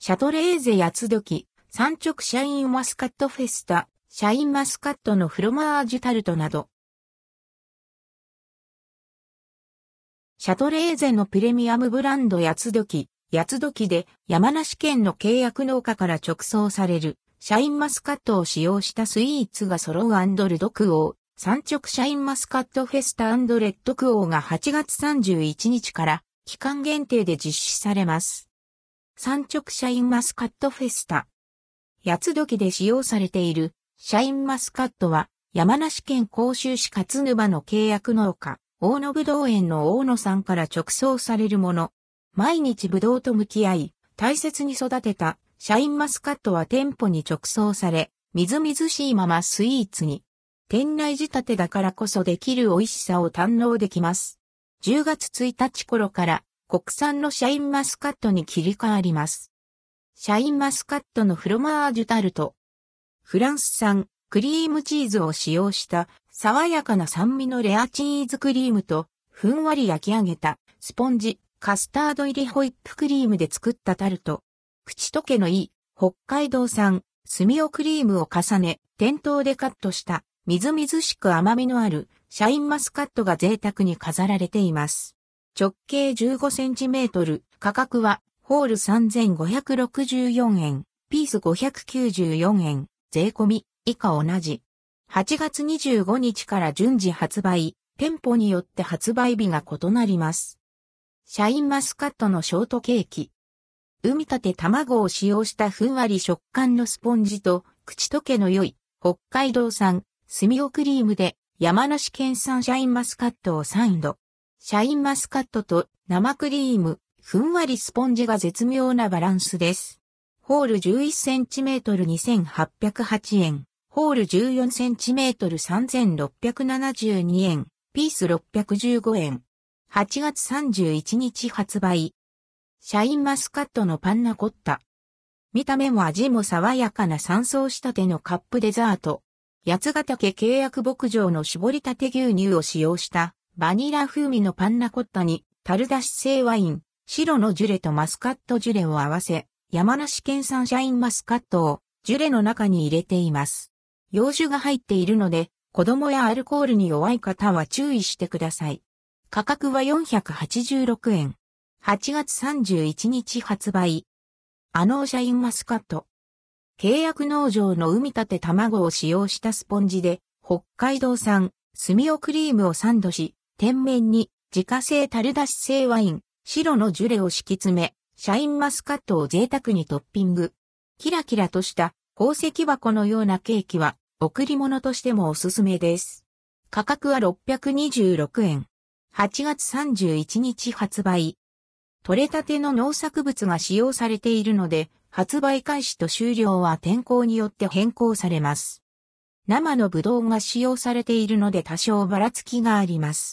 シャトレーゼ YATSUDOKI、産直シャインマスカットフェスタ、シャインマスカットのフロマージュタルトなど。シャトレーゼのプレミアムブランド八つ時、八つ時で山梨県の契約農家から直送されるシャインマスカットを使用したスイーツが揃う and ldquo。産直シャインマスカットフェスタ and rdquo が8月31日から期間限定で実施されます。三直シャインマスカットフェスタ。八つ時で使用されているシャインマスカットは山梨県甲州市勝沼の契約農家、大野ぶどう園の大野さんから直送されるもの。毎日ぶどうと向き合い、大切に育てたシャインマスカットは店舗に直送され、みずみずしいままスイーツに。店内仕立てだからこそできる美味しさを堪能できます。10月1日頃から国産のシャインマスカットに切り替わります。シャインマスカットのフロマージュタルト。フランス産クリームチーズを使用した爽やかな酸味のレアチーズクリームとふんわり焼き上げたスポンジ、カスタード入りホイップクリームで作ったタルト。口溶けのいい北海道産スミオクリームを重ね店頭でカットしたみずみずしく甘みのあるシャインマスカットが贅沢に飾られています。直径15センチメートル、価格はホール3564円、ピース594円、税込み、以下同じ。8月25日から順次発売、店舗によって発売日が異なります。シャインマスカットのショートケーキ。海立て卵を使用したふんわり食感のスポンジと口溶けの良い北海道産スミオクリームで山梨県産シャインマスカットをサインド。シャインマスカットと生クリーム、ふんわりスポンジが絶妙なバランスです。ホール11センチメートル2808円。ホール14センチメートル3672円。ピース615円。8月31日発売。シャインマスカットのパンナコッタ。見た目も味も爽やかな三層仕立てのカップデザート。八ヶ岳契約牧場の絞りたて牛乳を使用したバニラ風味のパンナコッタに樽出し製ワイン、白のジュレとマスカットジュレを合わせ、山梨県産シャインマスカットをジュレの中に入れています。洋酒が入っているので、子供やアルコールに弱い方は注意してください。価格は486円。8月31日発売。あのシャインマスカット。契約農場の海立て卵を使用したスポンジで、北海道産、スミオクリームをサンドし、天面に自家製樽出し製ワイン、白のジュレを敷き詰め、シャインマスカットを贅沢にトッピング。キラキラとした宝石箱のようなケーキは、贈り物としてもおすすめです。価格は626円。8月31日発売。取れたての農作物が使用されているので、発売開始と終了は天候によって変更されます。生のブドウが使用されているので多少ばらつきがあります。